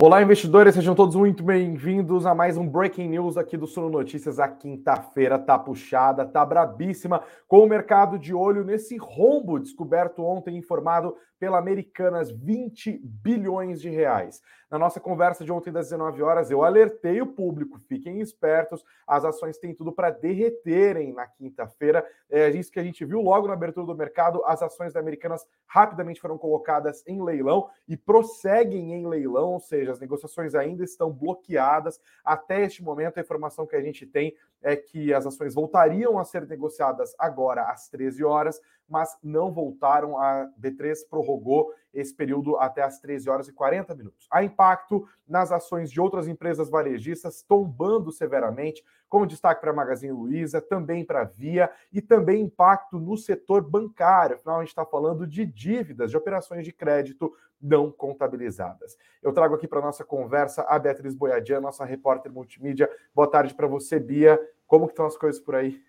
Olá, investidores, sejam todos muito bem-vindos a mais um Breaking News aqui do Suno Notícias. A quinta-feira tá puxada, tá brabíssima, com o mercado de olho nesse rombo descoberto ontem, informado pela Americanas, 20 bilhões de reais. Na nossa conversa de ontem das 19 horas, eu alertei o público, fiquem espertos, as ações têm tudo para derreterem na quinta-feira. É isso que a gente viu logo na abertura do mercado, as ações da Americanas rapidamente foram colocadas em leilão e prosseguem em leilão, ou seja, as negociações ainda estão bloqueadas. Até este momento, a informação que a gente tem é que as ações voltariam a ser negociadas agora às 13 horas, mas não voltaram. A B3 prorrogou esse período até às 13 horas e 40 minutos. Há impacto nas ações de outras empresas varejistas, tombando severamente, como destaque para a Magazine Luiza, também para a Via e também impacto no setor bancário. Afinal, a gente está falando de dívidas, de operações de crédito não contabilizadas. Eu trago aqui para nossa conversa a Beatriz Boiadian, nossa repórter multimídia. Boa tarde para você, Bia. Como que estão as coisas por aí?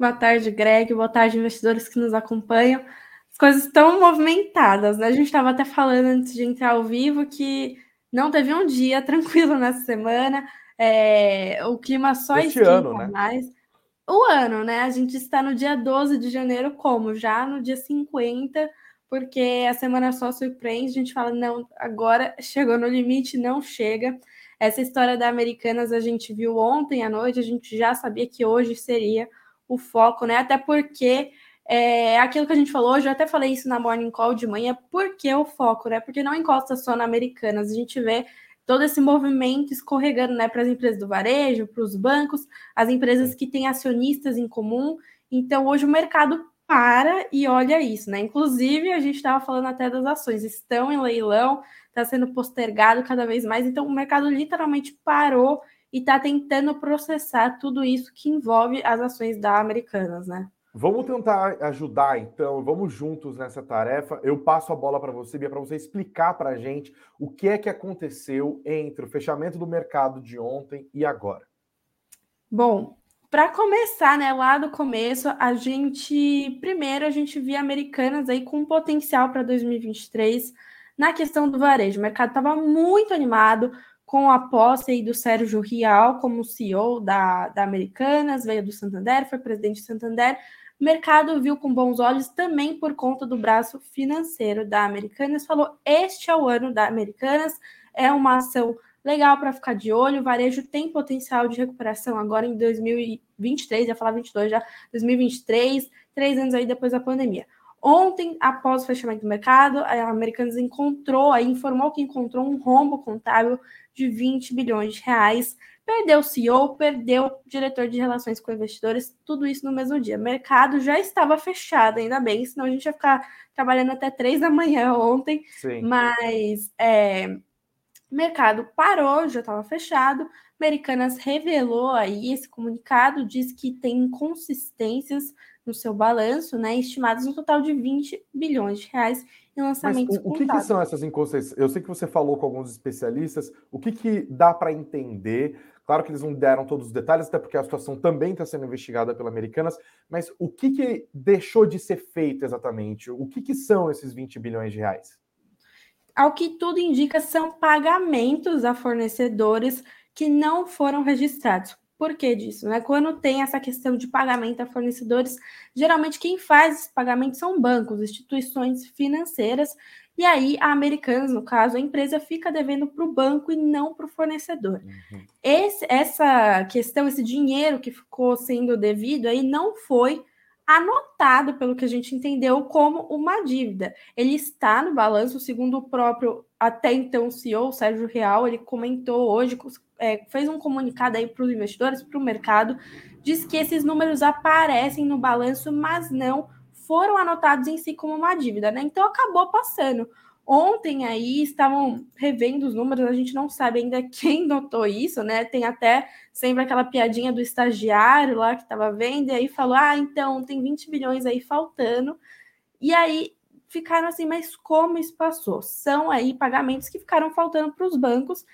Boa tarde, Greg. Boa tarde, investidores que nos acompanham. As coisas estão movimentadas, né? A gente estava até falando antes de entrar ao vivo que não teve um dia tranquilo nessa semana. É, o clima só este ano, né? mais. O ano, né? A gente está no dia 12 de janeiro, como? Já no dia 50, porque a semana só surpreende. A gente fala, não, agora chegou no limite, não chega. Essa história da Americanas a gente viu ontem à noite, a gente já sabia que hoje seria o foco, né? Até porque é aquilo que a gente falou hoje, eu até falei isso na Morning Call de manhã, por que o foco, né? Porque não encosta só na Americanas, a gente vê todo esse movimento escorregando, né, para as empresas do varejo, para os bancos, as empresas que têm acionistas em comum. Então, hoje o mercado para e olha isso, né? Inclusive, a gente estava falando até das ações, estão em leilão, está sendo postergado cada vez mais, então o mercado literalmente parou e está tentando processar tudo isso que envolve as ações da Americanas, né? Vamos tentar ajudar, então, vamos juntos nessa tarefa. Eu passo a bola para você, Bia, para você explicar para a gente o que é que aconteceu entre o fechamento do mercado de ontem e agora. Bom, para começar, né, lá do começo, a gente primeiro a gente via americanas aí com potencial para 2023 na questão do varejo. O mercado estava muito animado, com a posse aí do Sérgio Rial como CEO da, da Americanas, veio do Santander, foi presidente do Santander. O mercado viu com bons olhos também por conta do braço financeiro da Americanas. Falou: este é o ano da Americanas, é uma ação legal para ficar de olho. O varejo tem potencial de recuperação agora em 2023, ia falar 22 já, 2023, três anos aí depois da pandemia. Ontem, após o fechamento do mercado, a Americanas encontrou, aí informou que encontrou um rombo contábil de 20 bilhões de reais. Perdeu o CEO, perdeu o diretor de relações com investidores, tudo isso no mesmo dia. O mercado já estava fechado, ainda bem, senão a gente ia ficar trabalhando até três da manhã ontem. Sim. Mas é, mercado parou, já estava fechado. Americanas revelou aí esse comunicado, diz que tem inconsistências no seu balanço, né, estimados no total de 20 bilhões de reais em lançamentos Mas o, o que, que, são essas inconsistências? Eu sei que você falou com alguns especialistas, o que, que dá para entender? Claro que eles não deram todos os detalhes, até porque a situação também está sendo investigada pela Americanas, mas o que, que deixou de ser feito exatamente? O que, que são esses 20 bilhões de reais? Ao que tudo indica, são pagamentos a fornecedores que não foram registrados. Por que disso? Né? Quando tem essa questão de pagamento a fornecedores, geralmente quem faz esse pagamento são bancos, instituições financeiras, e aí a Americanas, no caso, a empresa fica devendo para o banco e não para o fornecedor. Uhum. Esse, essa questão, esse dinheiro que ficou sendo devido aí não foi anotado, pelo que a gente entendeu, como uma dívida. Ele está no balanço, segundo o próprio até então CEO, Sérgio Real, ele comentou hoje é, fez um comunicado aí para os investidores, para o mercado, diz que esses números aparecem no balanço, mas não foram anotados em si como uma dívida, né? Então acabou passando. Ontem aí estavam revendo os números, a gente não sabe ainda quem notou isso, né? Tem até sempre aquela piadinha do estagiário lá que estava vendo, e aí falou: ah, então tem 20 bilhões aí faltando. E aí ficaram assim, mas como isso passou? São aí pagamentos que ficaram faltando para os bancos,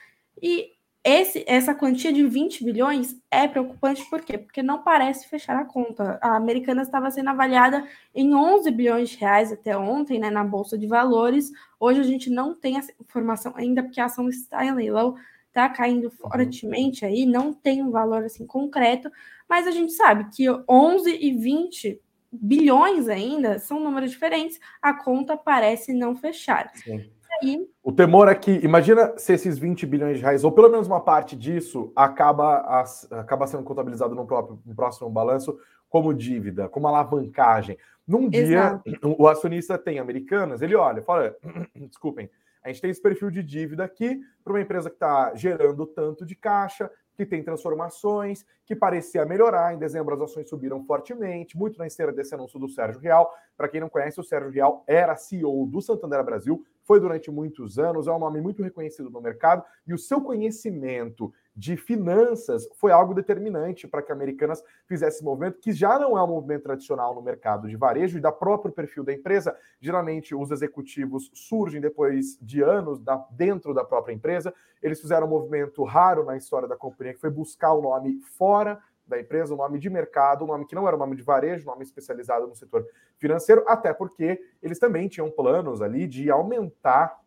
e esse, essa quantia de 20 bilhões é preocupante por quê? Porque não parece fechar a conta. A americana estava sendo avaliada em 11 bilhões de reais até ontem, né, na Bolsa de Valores. Hoje a gente não tem essa informação ainda, porque a ação está em leilão, está caindo uhum. fortemente aí, não tem um valor assim concreto, mas a gente sabe que 11 e 20 bilhões ainda são números diferentes, a conta parece não fechar. Sim. Aí, o temor é que, imagina se esses 20 bilhões de reais, ou pelo menos uma parte disso, acaba, acaba sendo contabilizado no, próprio, no próximo balanço como dívida, como alavancagem. Num dia, Exato. o acionista tem americanas, ele olha, fala, desculpem, a gente tem esse perfil de dívida aqui para uma empresa que está gerando tanto de caixa, que tem transformações, que parecia melhorar. Em dezembro, as ações subiram fortemente, muito na esteira desse anúncio do Sérgio Real. Para quem não conhece, o Sérgio Real era CEO do Santander Brasil, foi durante muitos anos, é um nome muito reconhecido no mercado, e o seu conhecimento de finanças foi algo determinante para que a Americanas fizesse esse movimento, que já não é um movimento tradicional no mercado de varejo e da próprio perfil da empresa. Geralmente, os executivos surgem depois de anos da, dentro da própria empresa. Eles fizeram um movimento raro na história da companhia, que foi buscar o nome fora da empresa, um nome de mercado, um nome que não era um nome de varejo, um nome especializado no setor financeiro, até porque eles também tinham planos ali de aumentar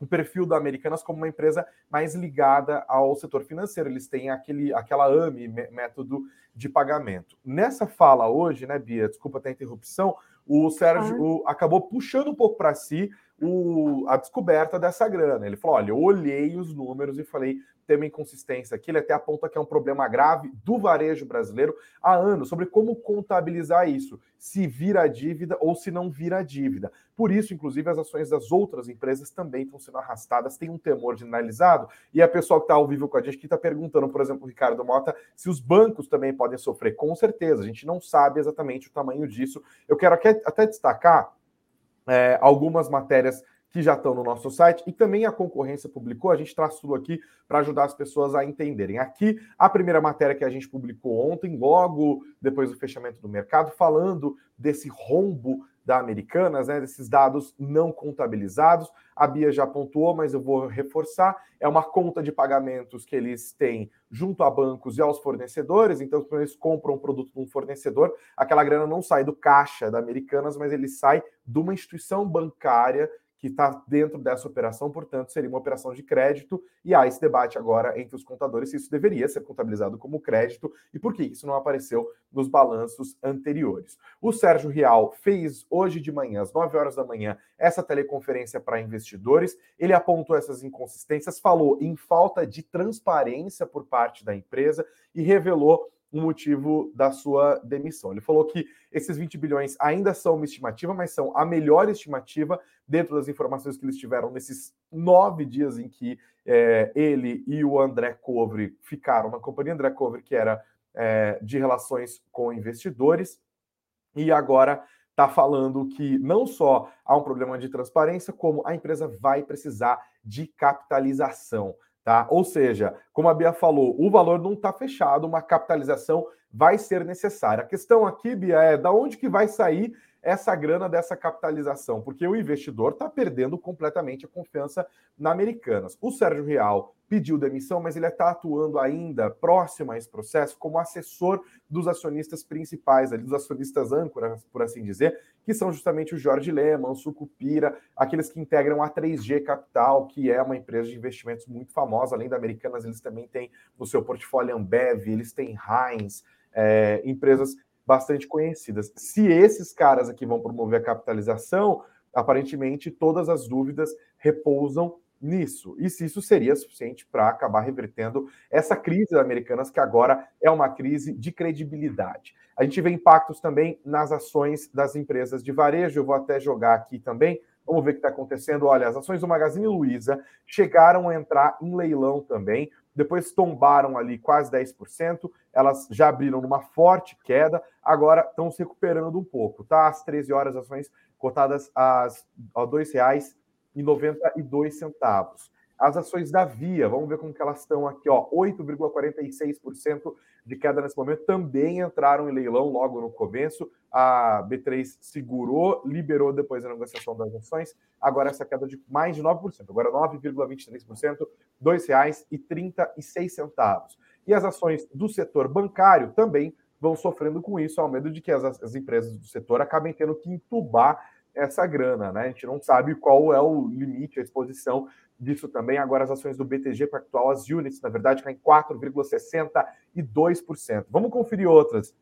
o perfil da Americanas como uma empresa mais ligada ao setor financeiro. Eles têm aquele, aquela AME, método de pagamento. Nessa fala hoje, né, Bia? Desculpa até a interrupção, o Sérgio ah. acabou puxando um pouco para si o, a descoberta dessa grana. Ele falou: olha, eu olhei os números e falei, tem uma inconsistência aqui. Ele até aponta que é um problema grave do varejo brasileiro há anos, sobre como contabilizar isso, se vira dívida ou se não vira dívida. Por isso, inclusive, as ações das outras empresas também estão sendo arrastadas, tem um temor generalizado. E a pessoa que está ao vivo com a gente que está perguntando, por exemplo, o Ricardo Mota, se os bancos também podem sofrer. Com certeza, a gente não sabe exatamente o tamanho disso. Eu quero até destacar é, algumas matérias que já estão no nosso site e também a concorrência publicou. A gente traz tudo aqui para ajudar as pessoas a entenderem. Aqui, a primeira matéria que a gente publicou ontem, logo depois do fechamento do mercado, falando desse rombo da Americanas, né, desses dados não contabilizados. A Bia já pontuou, mas eu vou reforçar. É uma conta de pagamentos que eles têm junto a bancos e aos fornecedores. Então, quando eles compram um produto de um fornecedor, aquela grana não sai do caixa da Americanas, mas ele sai de uma instituição bancária que está dentro dessa operação, portanto, seria uma operação de crédito, e há esse debate agora entre os contadores se isso deveria ser contabilizado como crédito e por que isso não apareceu nos balanços anteriores. O Sérgio Rial fez hoje de manhã, às 9 horas da manhã, essa teleconferência para investidores. Ele apontou essas inconsistências, falou em falta de transparência por parte da empresa e revelou o motivo da sua demissão. Ele falou que esses 20 bilhões ainda são uma estimativa, mas são a melhor estimativa dentro das informações que eles tiveram nesses nove dias em que é, ele e o André Covre ficaram na companhia. André Covre, que era é, de relações com investidores, e agora está falando que não só há um problema de transparência, como a empresa vai precisar de capitalização. Tá? Ou seja, como a Bia falou, o valor não está fechado, uma capitalização vai ser necessária. A questão aqui, Bia, é da onde que vai sair essa grana dessa capitalização, porque o investidor está perdendo completamente a confiança na Americanas. O Sérgio Real pediu demissão, mas ele está atuando ainda próximo a esse processo como assessor dos acionistas principais, ali, dos acionistas âncoras, por assim dizer, que são justamente o Jorge Lehmann, o Sucupira, aqueles que integram a 3G Capital, que é uma empresa de investimentos muito famosa. Além da Americanas, eles também têm no seu portfólio Ambev, eles têm Heinz, é, empresas bastante conhecidas. Se esses caras aqui vão promover a capitalização, aparentemente todas as dúvidas repousam nisso. E se isso seria suficiente para acabar revertendo essa crise Americanas, que agora é uma crise de credibilidade. A gente vê impactos também nas ações das empresas de varejo. Eu vou até jogar aqui também. Vamos ver o que está acontecendo. Olha, as ações do Magazine Luiza chegaram a entrar em leilão também depois tombaram ali quase 10%, elas já abriram numa forte queda, agora estão se recuperando um pouco, tá? Às 13 horas, ações cotadas às, a R$ 2,92. As ações da Via, vamos ver como que elas estão aqui, ó, 8,46% de queda nesse momento, também entraram em leilão logo no começo. A B3 segurou, liberou depois da negociação das ações. Agora essa queda de mais de 9%, agora 9,23%, R$ 2,36. E as ações do setor bancário também vão sofrendo com isso, ao medo de que as, as empresas do setor acabem tendo que entubar essa grana, né? A gente não sabe qual é o limite, a exposição disso também. Agora, as ações do BTG Pactual, as units, na verdade, caem 4,62%. Vamos conferir outras.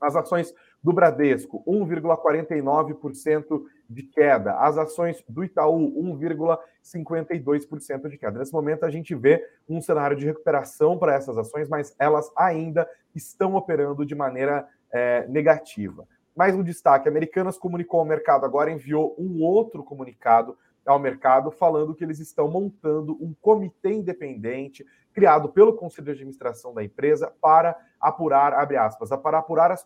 As ações do Bradesco, 1,49% de queda. As ações do Itaú, 1,52% de queda. Nesse momento, a gente vê um cenário de recuperação para essas ações, mas elas ainda estão operando de maneira é, negativa. Mais um destaque: Americanas comunicou ao mercado agora, enviou um outro comunicado ao mercado falando que eles estão montando um comitê independente criado pelo conselho de administração da empresa para apurar, abre aspas, para apurar as,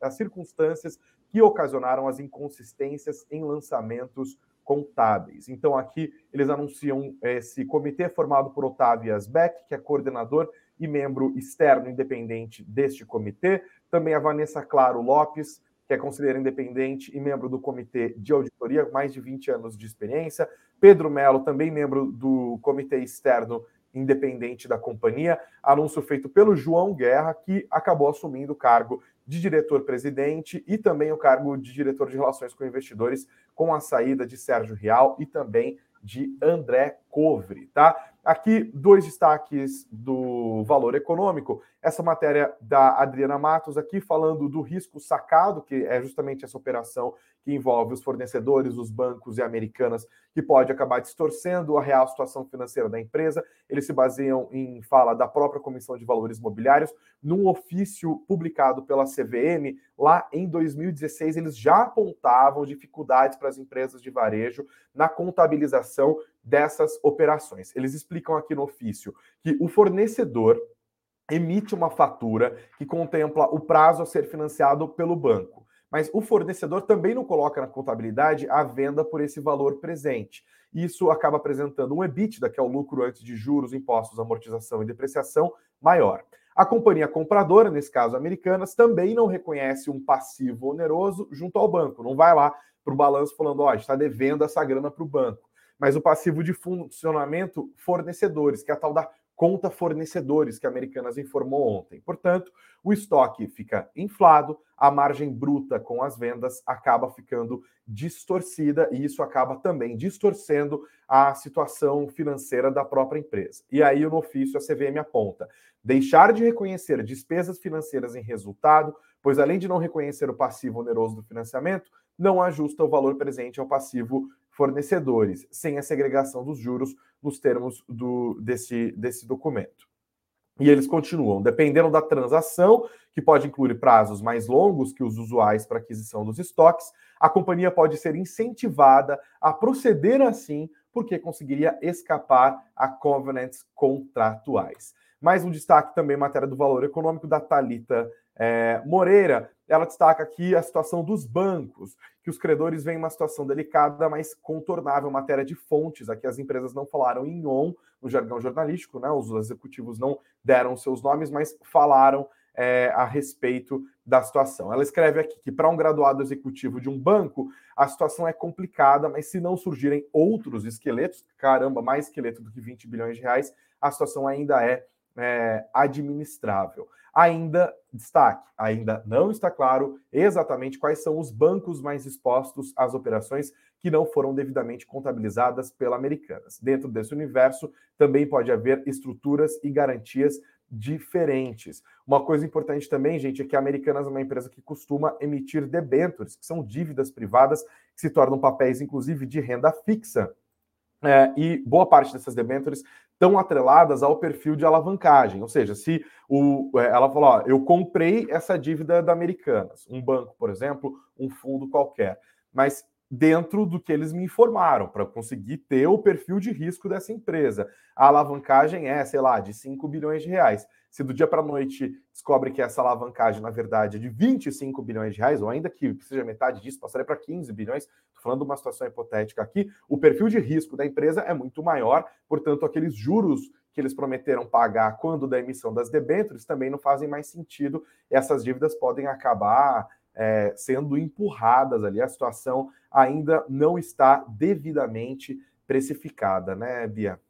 as circunstâncias que ocasionaram as inconsistências em lançamentos contábeis. Então, aqui eles anunciam esse comitê formado por Otávio Asbeck, que é coordenador e membro externo independente deste comitê, também a Vanessa Claro Lopes, que é conselheiro independente e membro do comitê de auditoria, mais de 20 anos de experiência. Pedro Melo, também membro do comitê externo independente da companhia. Anúncio feito pelo João Guerra, que acabou assumindo o cargo de diretor-presidente e também o cargo de diretor de relações com investidores, com a saída de Sérgio Real e também de André Covre, tá? Aqui, dois destaques do valor econômico. Essa matéria da Adriana Matos aqui falando do risco sacado, que é justamente essa operação que envolve os fornecedores, os bancos e americanas, que pode acabar distorcendo a real situação financeira da empresa. Eles se baseiam em fala da própria Comissão de Valores Imobiliários. Num ofício publicado pela CVM, lá em 2016, eles já apontavam dificuldades para as empresas de varejo na contabilização dessas operações. Eles explicam aqui no ofício que o fornecedor emite uma fatura que contempla o prazo a ser financiado pelo banco. Mas o fornecedor também não coloca na contabilidade a venda por esse valor presente. Isso acaba apresentando um EBITDA, que é o lucro antes de juros, impostos, amortização e depreciação, maior. A companhia compradora, nesse caso Americanas, também não reconhece um passivo oneroso junto ao banco. Não vai lá para o balanço falando, ó, oh, está devendo essa grana para o banco mas o passivo de funcionamento fornecedores, que é a tal da conta fornecedores que a Americanas informou ontem. Portanto, o estoque fica inflado, a margem bruta com as vendas acaba ficando distorcida e isso acaba também distorcendo a situação financeira da própria empresa. E aí, no ofício, a CVM aponta deixar de reconhecer despesas financeiras em resultado, pois além de não reconhecer o passivo oneroso do financiamento, não ajusta o valor presente ao passivo fornecedores, sem a segregação dos juros nos termos do, desse, desse documento. E eles continuam, dependendo da transação, que pode incluir prazos mais longos que os usuais para aquisição dos estoques, a companhia pode ser incentivada a proceder assim, porque conseguiria escapar a covenants contratuais. Mais um destaque também matéria do valor econômico da Talita é, Moreira, ela destaca aqui a situação dos bancos, que os credores veem uma situação delicada, mas contornável, matéria de fontes. Aqui as empresas não falaram em on, no jargão jornalístico, né? Os executivos não deram seus nomes, mas falaram é, a respeito da situação. Ela escreve aqui que para um graduado executivo de um banco, a situação é complicada, mas se não surgirem outros esqueletos, caramba, mais esqueleto do que 20 bilhões de reais, a situação ainda é é, administrável. Ainda, destaque, ainda não está claro exatamente quais são os bancos mais expostos às operações que não foram devidamente contabilizadas pela Americanas. Dentro desse universo, também pode haver estruturas e garantias diferentes. Uma coisa importante também, gente, é que a Americanas é uma empresa que costuma emitir debêntures, que são dívidas privadas que se tornam papéis, inclusive, de renda fixa. É, e boa parte dessas debêntures estão atreladas ao perfil de alavancagem. Ou seja, se o, é, ela falou, ó, eu comprei essa dívida da Americanas, um banco, por exemplo, um fundo qualquer, mas dentro do que eles me informaram, para conseguir ter o perfil de risco dessa empresa. A alavancagem é, sei lá, de 5 bilhões de reais. Se do dia para a noite descobre que essa alavancagem, na verdade, é de 25 bilhões de reais, ou ainda que seja metade disso, passaria para 15 bilhões, falando de uma situação hipotética aqui, o perfil de risco da empresa é muito maior, portanto, aqueles juros que eles prometeram pagar quando da emissão das debêntures também não fazem mais sentido. Essas dívidas podem acabar é, sendo empurradas ali. A situação ainda não está devidamente precificada, né, Bia?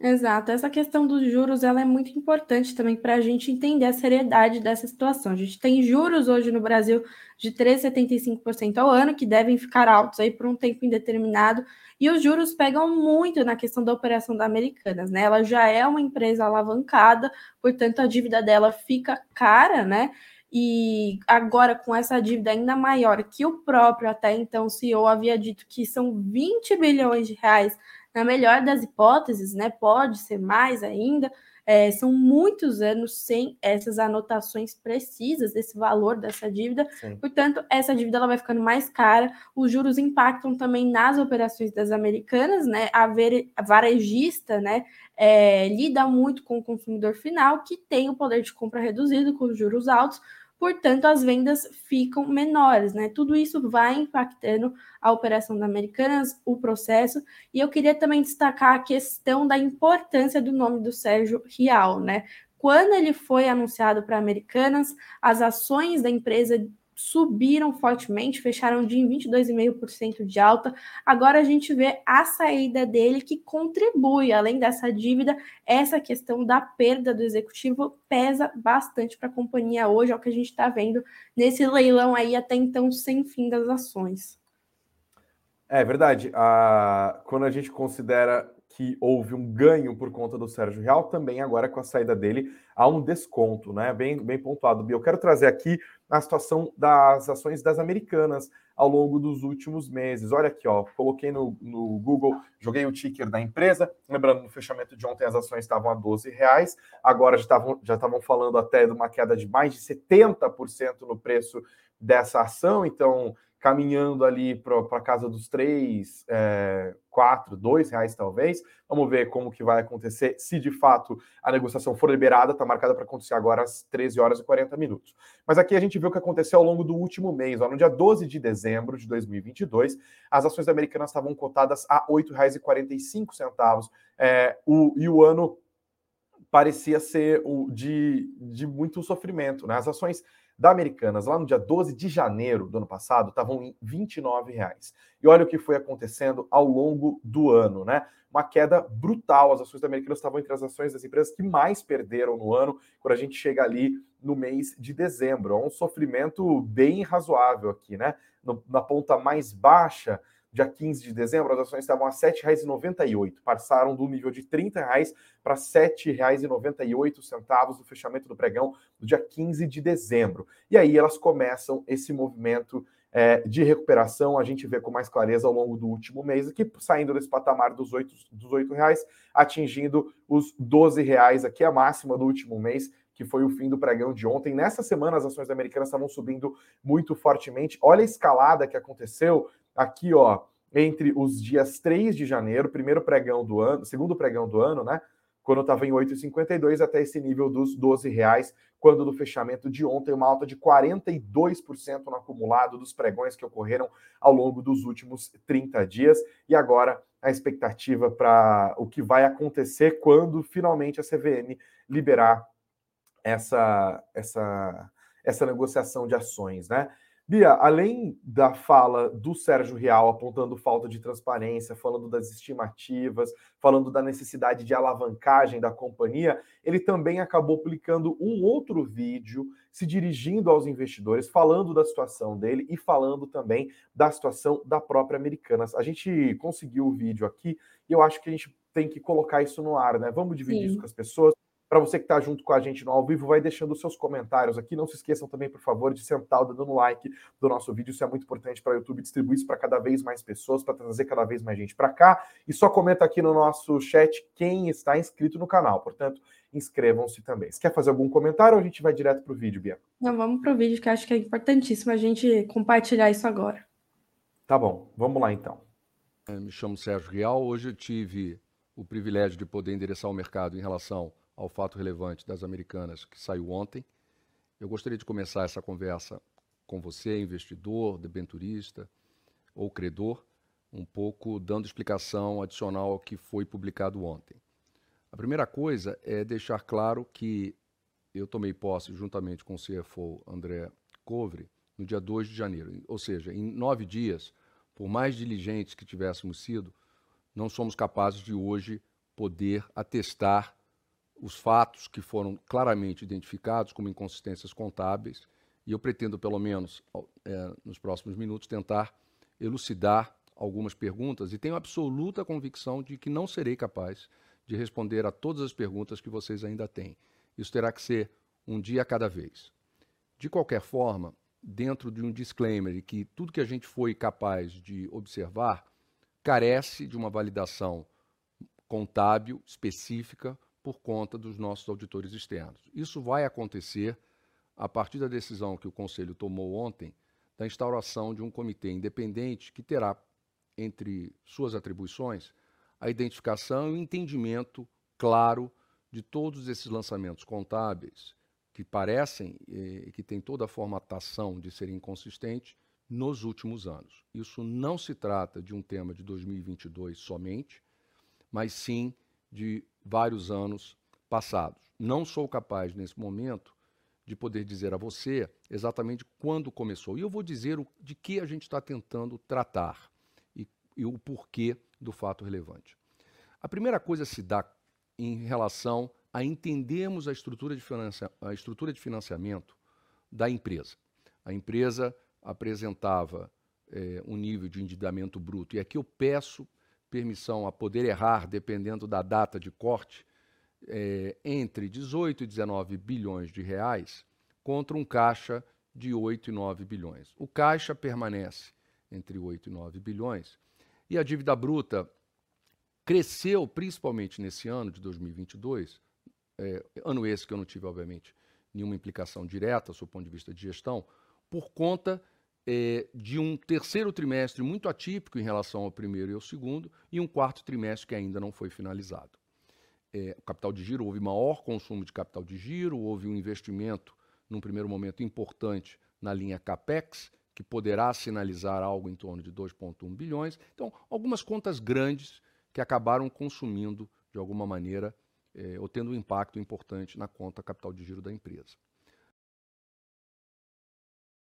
Exato. Essa questão dos juros ela é muito importante também para a gente entender a seriedade dessa situação. A gente tem juros hoje no Brasil de 3,75% ao ano, que devem ficar altos aí por um tempo indeterminado, e os juros pegam muito na questão da operação da Americanas, né? Ela já é uma empresa alavancada, portanto a dívida dela fica cara, né? E agora, com essa dívida ainda maior, que o próprio até então CEO havia dito que são 20 bilhões de reais, na melhor das hipóteses, né? Pode ser mais ainda. É, são muitos anos sem essas anotações precisas desse valor dessa dívida. Sim. Portanto, essa dívida ela vai ficando mais cara. Os juros impactam também nas operações das americanas, né? A, ver, a varejista, né? É, lida muito com o consumidor final que tem o poder de compra reduzido com os juros altos portanto, as vendas ficam menores, né? Tudo isso vai impactando a operação da Americanas, o processo, e eu queria também destacar a questão da importância do nome do Sérgio Rial, né? Quando ele foi anunciado para Americanas, as ações da empresa subiram fortemente, fecharam de 22,5% de alta. Agora a gente vê a saída dele que contribui, além dessa dívida, essa questão da perda do executivo pesa bastante para a companhia hoje, é o que a gente está vendo nesse leilão aí até então sem fim das ações. É verdade. Quando a gente considera que houve um ganho por conta do Sérgio Real, também agora com a saída dele há um desconto, né? Bem, bem pontuado, Bia. Eu quero trazer aqui a situação das ações das americanas ao longo dos últimos meses. Olha aqui, ó, coloquei no, no Google, joguei o ticker da empresa. Lembrando, no fechamento de ontem as ações estavam a 12 reais, agora já estavam já estavam falando até de uma queda de mais de 70% no preço dessa ação. Então, caminhando ali para a casa dos três, é, quatro, dois reais talvez. Vamos ver como que vai acontecer, se de fato a negociação for liberada, está marcada para acontecer agora às 13 horas e 40 minutos. Mas aqui a gente vê o que aconteceu ao longo do último mês. Ó, no dia 12 de dezembro de 2022, as ações americanas estavam cotadas a R$ 8,45. É, e o ano parecia ser o de, de muito sofrimento. Né? As ações da Americanas, lá no dia 12 de janeiro do ano passado, estavam em R$ reais. E olha o que foi acontecendo ao longo do ano, né? Uma queda brutal. As ações da Americanas estavam entre as ações das empresas que mais perderam no ano, quando a gente chega ali no mês de dezembro. É um sofrimento bem razoável aqui, né? No, na ponta mais baixa, dia 15 de dezembro, as ações estavam a R$ 7,98, passaram do nível de R$ 30 para R$ 7,98 no fechamento do pregão do dia 15 de dezembro. E aí elas começam esse movimento é, de recuperação, a gente vê com mais clareza ao longo do último mês, aqui saindo desse patamar dos R$ dos 8 reais, atingindo os 12 reais, aqui a máxima do último mês, que foi o fim do pregão de ontem. Nessa semana, as ações americanas estavam subindo muito fortemente. Olha a escalada que aconteceu aqui, ó, entre os dias 3 de janeiro, primeiro pregão do ano, segundo pregão do ano, né? Quando estava em 8,52 até esse nível dos 12 reais, quando no fechamento de ontem, uma alta de 42% no acumulado dos pregões que ocorreram ao longo dos últimos 30 dias. E agora a expectativa para o que vai acontecer quando finalmente a CVM liberar essa, essa, essa negociação de ações, né? Bia, além da fala do Sérgio Real apontando falta de transparência, falando das estimativas, falando da necessidade de alavancagem da companhia, ele também acabou publicando um outro vídeo se dirigindo aos investidores, falando da situação dele e falando também da situação da própria Americanas. A gente conseguiu o vídeo aqui e eu acho que a gente tem que colocar isso no ar, né? Vamos dividir Sim. isso com as pessoas. Para você que está junto com a gente no ao vivo, vai deixando os seus comentários aqui. Não se esqueçam também, por favor, de sentar dando like do nosso vídeo. Isso é muito importante para o YouTube distribuir isso para cada vez mais pessoas, para trazer cada vez mais gente para cá. E só comenta aqui no nosso chat quem está inscrito no canal. Portanto, inscrevam-se também. Você quer fazer algum comentário ou a gente vai direto para o vídeo, Bia? Não, vamos para o vídeo, que acho que é importantíssimo a gente compartilhar isso agora. Tá bom, vamos lá então. Eu me chamo Sérgio Real. Hoje eu tive o privilégio de poder endereçar o mercado em relação ao fato relevante das americanas que saiu ontem. Eu gostaria de começar essa conversa com você, investidor, debenturista ou credor, um pouco dando explicação adicional ao que foi publicado ontem. A primeira coisa é deixar claro que eu tomei posse juntamente com o CFO André Covre no dia 2 de janeiro. Ou seja, em nove dias, por mais diligentes que tivéssemos sido, não somos capazes de hoje poder atestar os fatos que foram claramente identificados como inconsistências contábeis. E eu pretendo, pelo menos é, nos próximos minutos, tentar elucidar algumas perguntas e tenho absoluta convicção de que não serei capaz de responder a todas as perguntas que vocês ainda têm. Isso terá que ser um dia a cada vez. De qualquer forma, dentro de um disclaimer que tudo que a gente foi capaz de observar carece de uma validação contábil específica por conta dos nossos auditores externos. Isso vai acontecer a partir da decisão que o Conselho tomou ontem da instauração de um comitê independente que terá entre suas atribuições a identificação e o entendimento claro de todos esses lançamentos contábeis que parecem e que têm toda a formatação de serem inconsistentes nos últimos anos. Isso não se trata de um tema de 2022 somente, mas sim de vários anos passados. Não sou capaz, nesse momento, de poder dizer a você exatamente quando começou. E eu vou dizer o, de que a gente está tentando tratar e, e o porquê do fato relevante. A primeira coisa se dá em relação a entendermos a estrutura de, financia, a estrutura de financiamento da empresa. A empresa apresentava é, um nível de endividamento bruto, e aqui eu peço permissão a poder errar, dependendo da data de corte, é, entre 18 e 19 bilhões de reais contra um caixa de 8 e 9 bilhões. O caixa permanece entre 8 e 9 bilhões e a dívida bruta cresceu principalmente nesse ano de 2022 é, ano esse que eu não tive, obviamente, nenhuma implicação direta, do ponto de vista de gestão, por conta é, de um terceiro trimestre muito atípico em relação ao primeiro e ao segundo, e um quarto trimestre que ainda não foi finalizado. É, o capital de giro, houve maior consumo de capital de giro, houve um investimento, num primeiro momento, importante na linha CAPEX, que poderá sinalizar algo em torno de 2,1 bilhões. Então, algumas contas grandes que acabaram consumindo, de alguma maneira, é, ou tendo um impacto importante na conta capital de giro da empresa.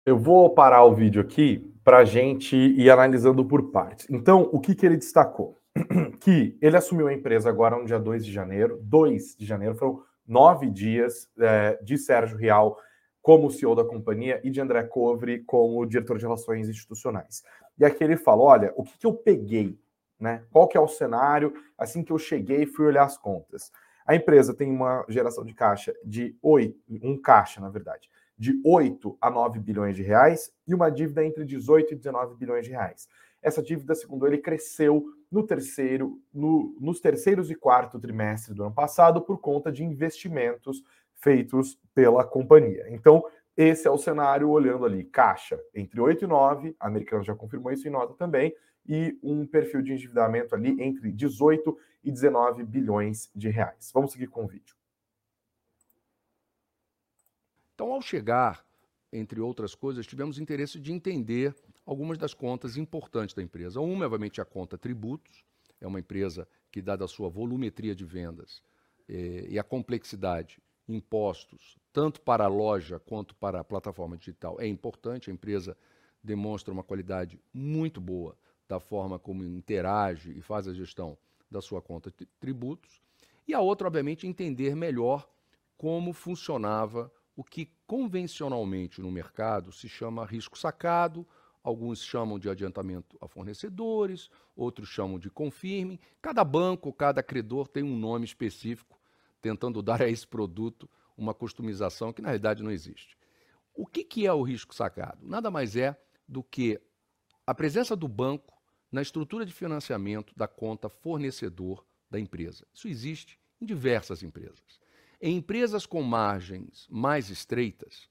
Eu vou parar o vídeo aqui para a gente ir analisando por partes. Então, o que, que ele destacou? que ele assumiu a empresa agora no dia 2 de janeiro. 2 de janeiro foram nove dias é, de Sérgio Real como CEO da companhia e de André Covre como diretor de relações institucionais. E aqui ele fala: olha, o que, que eu peguei? Né? Qual que é o cenário? Assim que eu cheguei, fui olhar as contas. A empresa tem uma geração de caixa de 8, um caixa, na verdade, de 8 a 9 bilhões de reais e uma dívida entre 18 e 19 bilhões de reais. Essa dívida, segundo ele, cresceu no terceiro, no, nos terceiros e quarto trimestre do ano passado por conta de investimentos feitos pela companhia. Então, esse é o cenário olhando ali, caixa entre 8 e 9, a já confirmou isso em nota também, e um perfil de endividamento ali entre 18 e 19 bilhões de reais. Vamos seguir com o vídeo. Então, ao chegar, entre outras coisas, tivemos interesse de entender algumas das contas importantes da empresa. Uma, obviamente, a conta tributos, é uma empresa que, dada a sua volumetria de vendas eh, e a complexidade, impostos, tanto para a loja quanto para a plataforma digital, é importante. A empresa demonstra uma qualidade muito boa da forma como interage e faz a gestão da sua conta de tributos. E a outra, obviamente, entender melhor como funcionava o que convencionalmente no mercado se chama risco sacado, alguns chamam de adiantamento a fornecedores, outros chamam de confirme. Cada banco, cada credor tem um nome específico, tentando dar a esse produto uma customização que na realidade não existe. O que, que é o risco sacado? Nada mais é do que a presença do banco na estrutura de financiamento da conta fornecedor da empresa. Isso existe em diversas empresas. Em empresas com margens mais estreitas,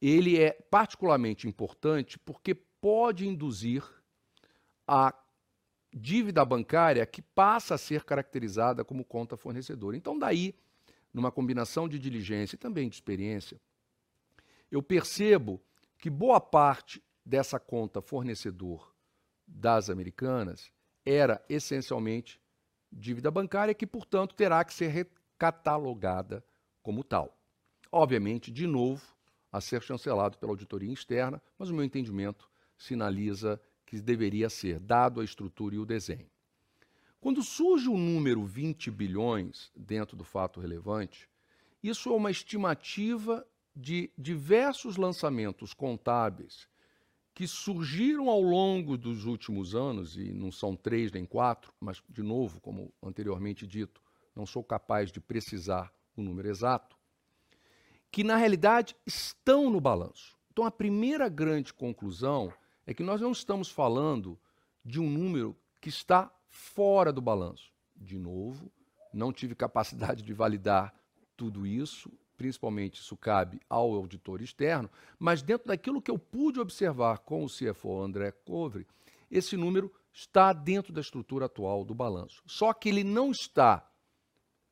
ele é particularmente importante porque pode induzir a dívida bancária que passa a ser caracterizada como conta fornecedora. Então, daí numa combinação de diligência e também de experiência, eu percebo que boa parte dessa conta fornecedor das americanas era essencialmente dívida bancária que, portanto, terá que ser recatalogada como tal. Obviamente, de novo, a ser chancelado pela auditoria externa, mas o meu entendimento sinaliza que deveria ser, dado a estrutura e o desenho. Quando surge o número 20 bilhões dentro do fato relevante, isso é uma estimativa de diversos lançamentos contábeis que surgiram ao longo dos últimos anos, e não são três nem quatro, mas, de novo, como anteriormente dito, não sou capaz de precisar o número exato, que na realidade estão no balanço. Então, a primeira grande conclusão é que nós não estamos falando de um número que está fora do balanço. De novo, não tive capacidade de validar tudo isso, principalmente isso cabe ao auditor externo, mas dentro daquilo que eu pude observar com o CFO André Covre, esse número está dentro da estrutura atual do balanço. Só que ele não está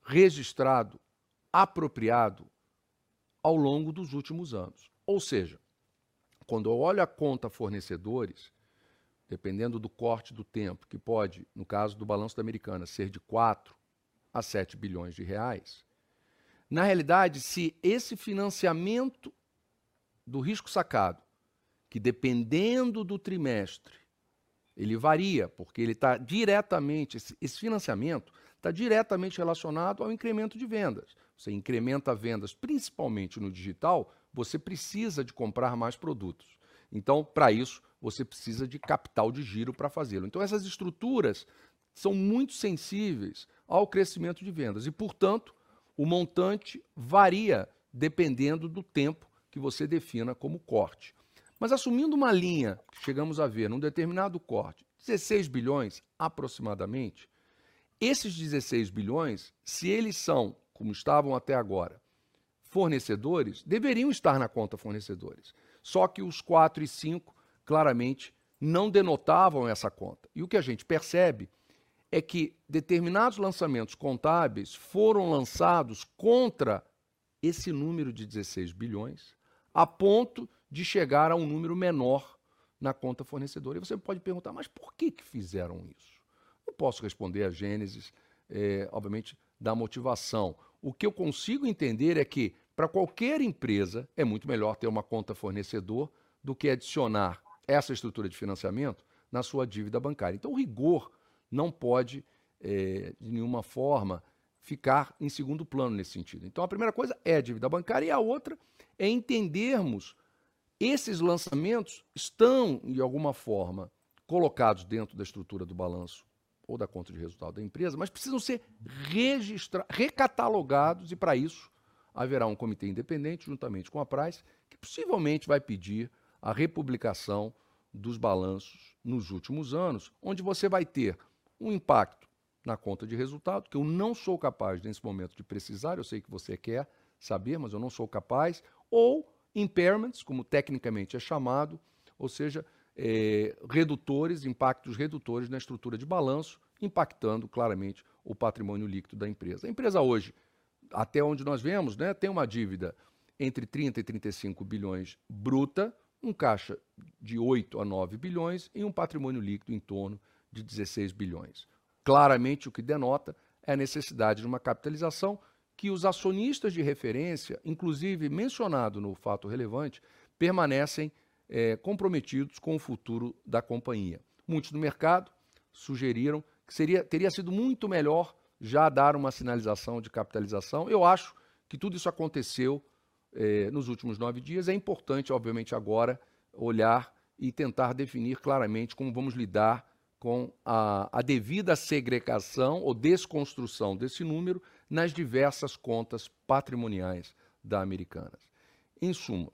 registrado, apropriado ao longo dos últimos anos. Ou seja, quando eu olho a conta fornecedores, dependendo do corte do tempo, que pode, no caso do balanço da Americana, ser de 4 a 7 bilhões de reais, na realidade, se esse financiamento do risco sacado, que dependendo do trimestre, ele varia, porque ele está diretamente, esse, esse financiamento está diretamente relacionado ao incremento de vendas. Você incrementa vendas, principalmente no digital, você precisa de comprar mais produtos. Então, para isso, você precisa de capital de giro para fazê-lo. Então, essas estruturas são muito sensíveis ao crescimento de vendas e, portanto, o montante varia dependendo do tempo que você defina como corte. Mas assumindo uma linha que chegamos a ver num determinado corte, 16 bilhões aproximadamente, esses 16 bilhões, se eles são, como estavam até agora, fornecedores, deveriam estar na conta fornecedores. Só que os 4 e 5 claramente não denotavam essa conta. E o que a gente percebe é que determinados lançamentos contábeis foram lançados contra esse número de 16 bilhões, a ponto de chegar a um número menor na conta fornecedora. E você pode perguntar, mas por que, que fizeram isso? Não posso responder a Gênesis, é, obviamente, da motivação. O que eu consigo entender é que, para qualquer empresa, é muito melhor ter uma conta fornecedor do que adicionar essa estrutura de financiamento na sua dívida bancária. Então, o rigor não pode, é, de nenhuma forma, ficar em segundo plano nesse sentido. Então, a primeira coisa é a dívida bancária e a outra é entendermos esses lançamentos estão, de alguma forma, colocados dentro da estrutura do balanço ou da conta de resultado da empresa, mas precisam ser registrados, recatalogados, e para isso haverá um comitê independente, juntamente com a Price, que possivelmente vai pedir a republicação dos balanços nos últimos anos, onde você vai ter um impacto na conta de resultado, que eu não sou capaz nesse momento de precisar, eu sei que você quer saber, mas eu não sou capaz, ou impairments, como tecnicamente é chamado, ou seja, é, redutores, impactos redutores na estrutura de balanço, impactando claramente o patrimônio líquido da empresa. A empresa hoje, até onde nós vemos, né, tem uma dívida entre 30 e 35 bilhões bruta, um caixa de 8 a 9 bilhões e um patrimônio líquido em torno de 16 bilhões. Claramente o que denota é a necessidade de uma capitalização que os acionistas de referência, inclusive mencionado no fato relevante, permanecem é, comprometidos com o futuro da companhia. Muitos no mercado sugeriram que seria, teria sido muito melhor já dar uma sinalização de capitalização. Eu acho que tudo isso aconteceu é, nos últimos nove dias. É importante, obviamente, agora olhar e tentar definir claramente como vamos lidar com a, a devida segregação ou desconstrução desse número nas diversas contas patrimoniais da Americanas. Em suma,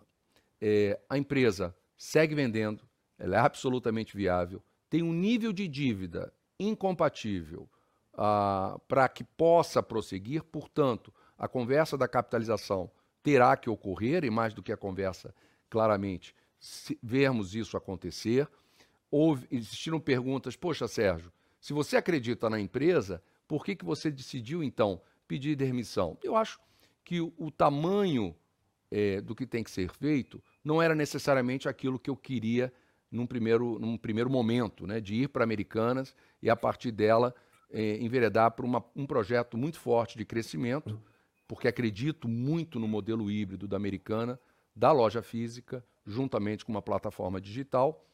é, a empresa segue vendendo, ela é absolutamente viável, tem um nível de dívida incompatível ah, para que possa prosseguir, portanto, a conversa da capitalização terá que ocorrer, e mais do que a conversa, claramente, vermos isso acontecer. Houve, existiram perguntas, poxa, Sérgio, se você acredita na empresa, por que, que você decidiu, então, pedir demissão? Eu acho que o, o tamanho é, do que tem que ser feito não era necessariamente aquilo que eu queria num primeiro, num primeiro momento, né, de ir para Americanas e a partir dela é, enveredar para um projeto muito forte de crescimento, porque acredito muito no modelo híbrido da Americana, da loja física, juntamente com uma plataforma digital.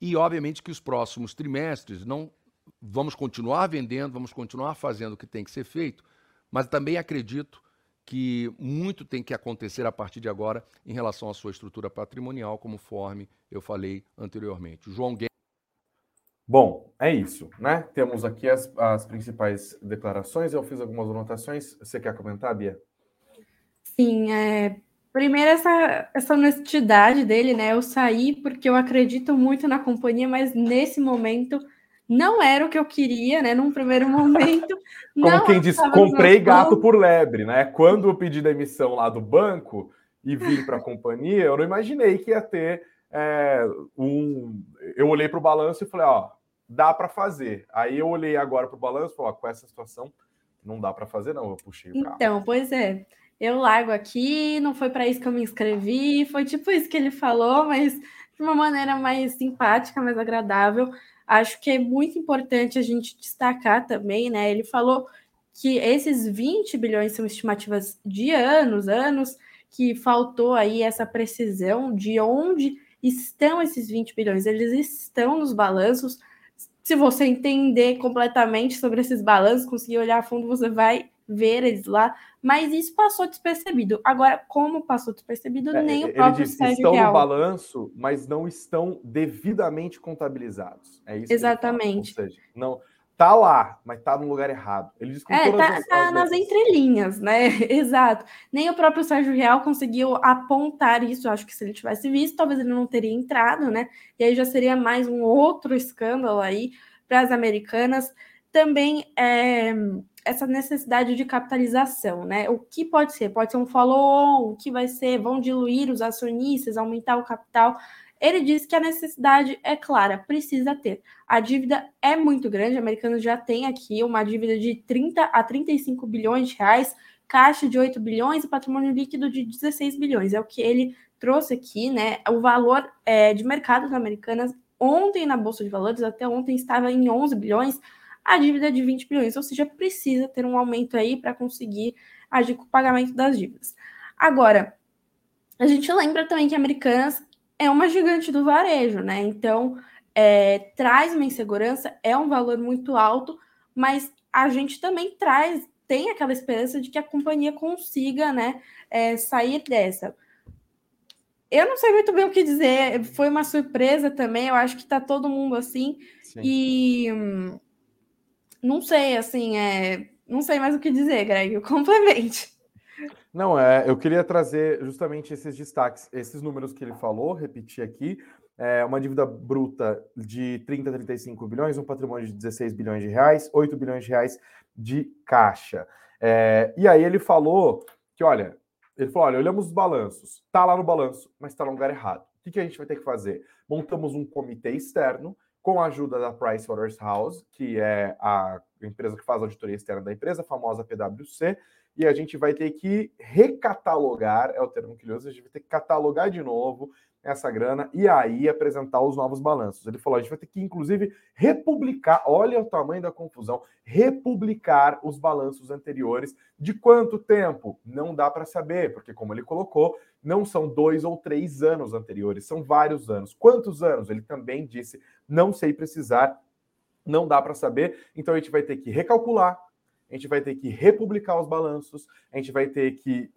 E, obviamente, que os próximos trimestres não vamos continuar vendendo, vamos continuar fazendo o que tem que ser feito, mas também acredito que muito tem que acontecer a partir de agora em relação à sua estrutura patrimonial, conforme eu falei anteriormente. João Guedes. Bom, é isso, né? Temos aqui as, as principais declarações. Eu fiz algumas anotações. Você quer comentar, Bia? Sim, é, Primeiro, essa, essa honestidade dele, né? Eu saí porque eu acredito muito na companhia, mas nesse momento não era o que eu queria, né? Num primeiro momento. Como quem diz, comprei gato por lebre, né? Quando eu pedi demissão lá do banco e vim para a companhia, eu não imaginei que ia ter é, um. Eu olhei para o balanço e falei, ó, dá para fazer. Aí eu olhei agora para o balanço e falei, ó, com essa situação não dá para fazer, não. Eu puxei o carro. Então, pois é eu largo aqui, não foi para isso que eu me inscrevi, foi tipo isso que ele falou, mas de uma maneira mais simpática, mais agradável. Acho que é muito importante a gente destacar também, né? Ele falou que esses 20 bilhões são estimativas de anos, anos, que faltou aí essa precisão de onde estão esses 20 bilhões. Eles estão nos balanços. Se você entender completamente sobre esses balanços, conseguir olhar a fundo, você vai ver eles lá, mas isso passou despercebido. Agora, como passou despercebido, é, nem o próprio disse, Sérgio estão Real. no balanço, mas não estão devidamente contabilizados. É isso. Exatamente. Ou seja, não tá lá, mas tá no lugar errado. Ele diz é, tá, as, tá as nas entrelinhas, né? Exato. Nem o próprio Sérgio Real conseguiu apontar isso. Acho que se ele tivesse visto, talvez ele não teria entrado, né? E aí já seria mais um outro escândalo aí para as americanas. Também é, essa necessidade de capitalização, né? O que pode ser? Pode ser um follow-on, o que vai ser? Vão diluir os acionistas, aumentar o capital. Ele diz que a necessidade é clara, precisa ter. A dívida é muito grande, americano já tem aqui uma dívida de 30 a 35 bilhões de reais, caixa de 8 bilhões e patrimônio líquido de 16 bilhões. É o que ele trouxe aqui, né? O valor é, de mercado das americanas ontem na Bolsa de Valores, até ontem estava em 11 bilhões, a dívida é de 20 bilhões, ou seja, precisa ter um aumento aí para conseguir agir com o pagamento das dívidas. Agora, a gente lembra também que Americanas é uma gigante do varejo, né? Então, é, traz uma insegurança, é um valor muito alto, mas a gente também traz, tem aquela esperança de que a companhia consiga, né, é, sair dessa. Eu não sei muito bem o que dizer, foi uma surpresa também, eu acho que está todo mundo assim, Sim. e hum, não sei, assim, é, não sei mais o que dizer, Greg, complemente. Não, é, eu queria trazer justamente esses destaques, esses números que ele falou, repetir aqui, é uma dívida bruta de 30 a 35 bilhões, um patrimônio de 16 bilhões de reais, 8 bilhões de reais de caixa. É, e aí ele falou que, olha, ele falou, olha, olhamos os balanços, tá lá no balanço, mas está no lugar errado. O que, que a gente vai ter que fazer? Montamos um comitê externo com a ajuda da Pricewaterhouse, que é a empresa que faz a auditoria externa da empresa, a famosa PwC, e a gente vai ter que recatalogar, é o termo que ele usa, a gente vai ter que catalogar de novo essa grana e aí apresentar os novos balanços. Ele falou: a gente vai ter que, inclusive, republicar, olha o tamanho da confusão, republicar os balanços anteriores. De quanto tempo? Não dá para saber, porque, como ele colocou, não são dois ou três anos anteriores, são vários anos. Quantos anos? Ele também disse: não sei precisar, não dá para saber. Então a gente vai ter que recalcular, a gente vai ter que republicar os balanços, a gente vai ter que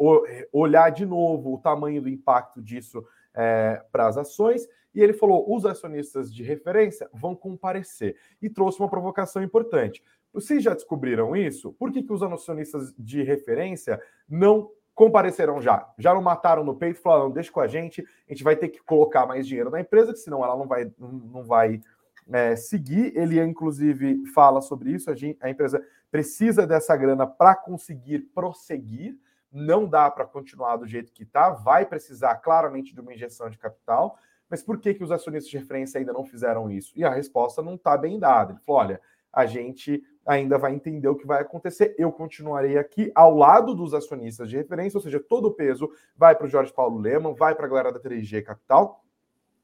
olhar de novo o tamanho do impacto disso é, para as ações. E ele falou: os acionistas de referência vão comparecer. E trouxe uma provocação importante. Vocês já descobriram isso? Por que, que os acionistas de referência não compareceram já? Já não mataram no peito, falaram: deixa com a gente, a gente vai ter que colocar mais dinheiro na empresa, senão ela não vai, não vai é, seguir. Ele, inclusive, fala sobre isso. A, gente, a empresa precisa dessa grana para conseguir prosseguir não dá para continuar do jeito que está, vai precisar claramente de uma injeção de capital. Mas por que, que os acionistas de referência ainda não fizeram isso? E a resposta não está bem dada. Ele falou: olha, a gente ainda vai entender o que vai acontecer. Eu continuarei aqui ao lado dos acionistas de referência, ou seja, todo o peso vai para o Jorge Paulo Leman, vai para a galera da 3G Capital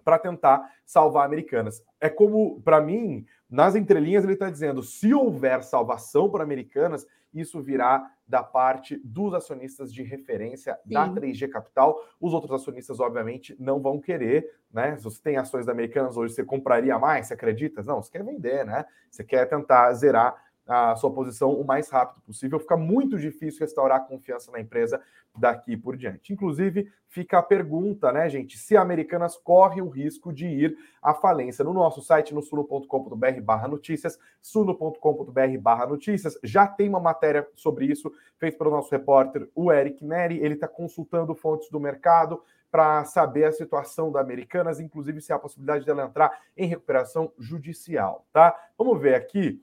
para tentar salvar Americanas. É como, para mim, nas entrelinhas ele está dizendo: se houver salvação para Americanas, isso virá da parte dos acionistas de referência Sim. da 3G Capital. Os outros acionistas, obviamente, não vão querer, né? Se você tem ações da Americanas hoje, você compraria mais, você acredita? Não, você quer vender, né? Você quer tentar zerar a sua posição o mais rápido possível. Fica muito difícil restaurar a confiança na empresa daqui por diante. Inclusive, fica a pergunta, né, gente, se a Americanas corre o risco de ir à falência. No nosso site, no suno.com.br barra notícias, suno.com.br barra notícias, já tem uma matéria sobre isso, feita pelo nosso repórter, o Eric Neri. Ele está consultando fontes do mercado, para saber a situação da Americanas, inclusive se há a possibilidade dela entrar em recuperação judicial, tá? Vamos ver aqui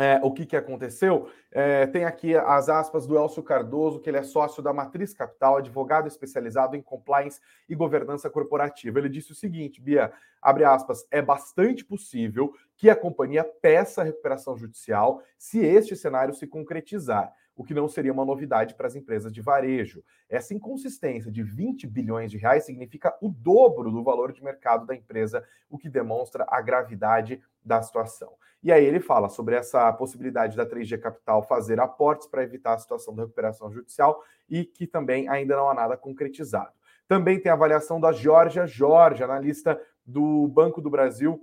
é, o que, que aconteceu? É, tem aqui as aspas do Elcio Cardoso, que ele é sócio da Matriz Capital, advogado especializado em compliance e governança corporativa. Ele disse o seguinte, Bia, abre aspas, é bastante possível que a companhia peça recuperação judicial se este cenário se concretizar, o que não seria uma novidade para as empresas de varejo. Essa inconsistência de 20 bilhões de reais significa o dobro do valor de mercado da empresa, o que demonstra a gravidade da situação. E aí ele fala sobre essa possibilidade da 3G Capital fazer aportes para evitar a situação da recuperação judicial e que também ainda não há nada concretizado. Também tem a avaliação da Georgia Jorge, analista do Banco do Brasil,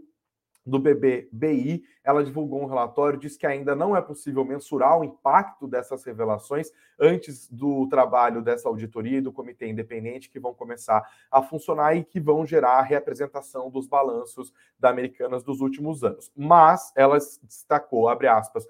do BBBI, ela divulgou um relatório, diz que ainda não é possível mensurar o impacto dessas revelações antes do trabalho dessa auditoria e do comitê independente que vão começar a funcionar e que vão gerar a reapresentação dos balanços da Americanas dos últimos anos. Mas ela destacou, abre aspas,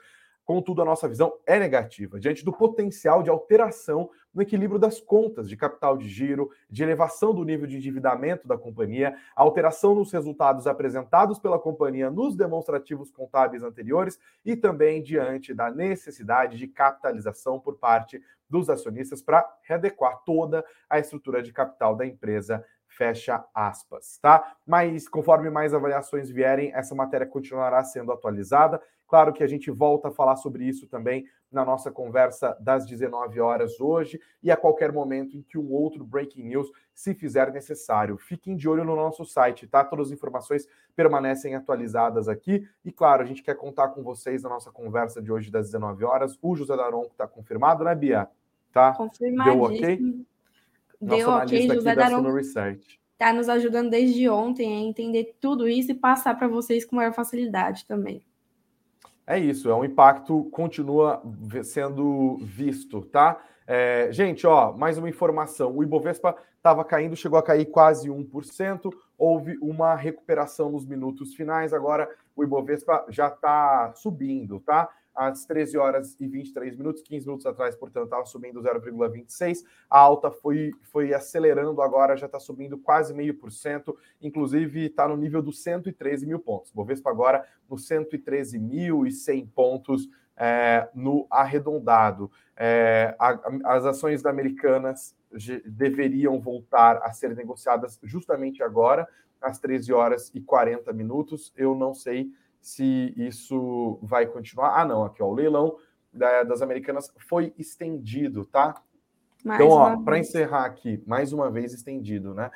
Contudo, a nossa visão é negativa diante do potencial de alteração no equilíbrio das contas de capital de giro, de elevação do nível de endividamento da companhia, alteração nos resultados apresentados pela companhia nos demonstrativos contábeis anteriores e também diante da necessidade de capitalização por parte dos acionistas para readequar toda a estrutura de capital da empresa fecha aspas, tá? Mas conforme mais avaliações vierem, essa matéria continuará sendo atualizada. Claro que a gente volta a falar sobre isso também na nossa conversa das 19 horas hoje e a qualquer momento em que um outro breaking news se fizer necessário. Fiquem de olho no nosso site, tá? Todas as informações permanecem atualizadas aqui. E claro, a gente quer contar com vocês na nossa conversa de hoje das 19 horas. O José Daronco está confirmado, né, Bia? Tá? Confirmadíssimo. Deu ok? Deu ok, José Daronco. Está nos ajudando desde ontem a entender tudo isso e passar para vocês com maior facilidade também. É isso, é um impacto continua sendo visto, tá? É, gente, ó, mais uma informação. O Ibovespa estava caindo, chegou a cair quase 1%. Houve uma recuperação nos minutos finais. Agora o Ibovespa já está subindo, tá? Às 13 horas e 23 minutos, 15 minutos atrás, portanto, estava subindo 0,26. A alta foi, foi acelerando agora, já está subindo quase meio por cento, inclusive está no nível dos 113 mil pontos. Bovespa agora nos 113.100 pontos é, no arredondado. É, a, as ações Americanas deveriam voltar a ser negociadas justamente agora, às 13 horas e 40 minutos. Eu não sei se isso vai continuar. Ah, não, aqui, ó, o leilão das americanas foi estendido, tá? Mais então, ó, para encerrar aqui, mais uma vez estendido, né?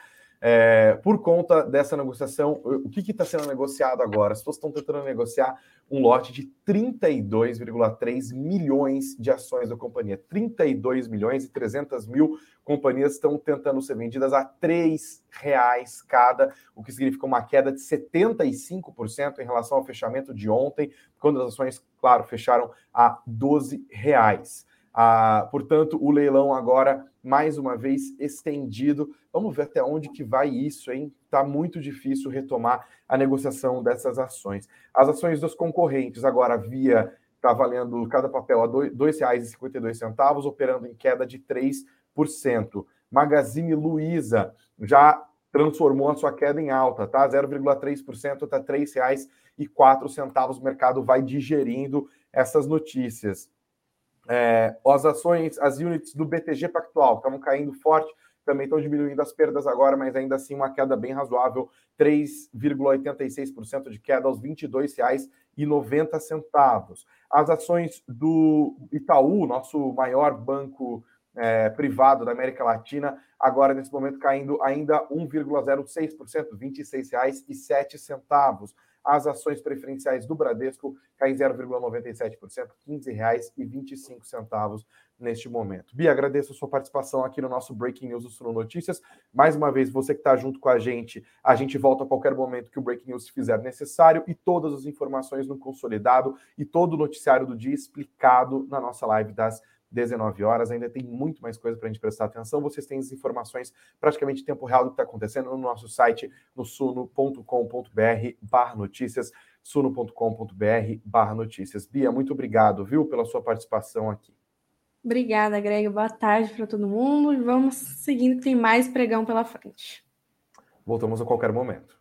É, por conta dessa negociação, o que está sendo negociado agora? As pessoas estão tentando negociar um lote de 32,3 milhões de ações da companhia. 32 milhões e 300 mil companhias estão tentando ser vendidas a R$ reais cada, o que significa uma queda de 75% em relação ao fechamento de ontem, quando as ações, claro, fecharam a R$ reais. Ah, portanto, o leilão agora, mais uma vez, estendido. Vamos ver até onde que vai isso, hein? Está muito difícil retomar a negociação dessas ações. As ações dos concorrentes agora via está valendo cada papel a R$ 2,52, operando em queda de 3%. Magazine Luiza já transformou a sua queda em alta, tá? 0,3% está R$ 3,04. O mercado vai digerindo essas notícias. É, as ações, as units do BTG Pactual estavam caindo forte, também estão diminuindo as perdas agora, mas ainda assim uma queda bem razoável, 3,86% de queda aos R$ 22,90. As ações do Itaú, nosso maior banco é, privado da América Latina, agora nesse momento caindo ainda 1,06%, R$ 26,07. As ações preferenciais do Bradesco caem 0,97%, R$ 15,25 neste momento. Bia, agradeço a sua participação aqui no nosso Breaking News do Suno Notícias. Mais uma vez, você que está junto com a gente, a gente volta a qualquer momento que o Breaking News fizer necessário e todas as informações no consolidado e todo o noticiário do dia explicado na nossa live das 19 horas. Ainda tem muito mais coisa para a gente prestar atenção. Vocês têm as informações praticamente em tempo real do que está acontecendo no nosso site, no suno.com.br barra notícias, suno.com.br barra notícias. Bia, muito obrigado, viu, pela sua participação aqui. Obrigada, Greg. Boa tarde para todo mundo. E vamos seguindo, tem mais pregão pela frente. Voltamos a qualquer momento.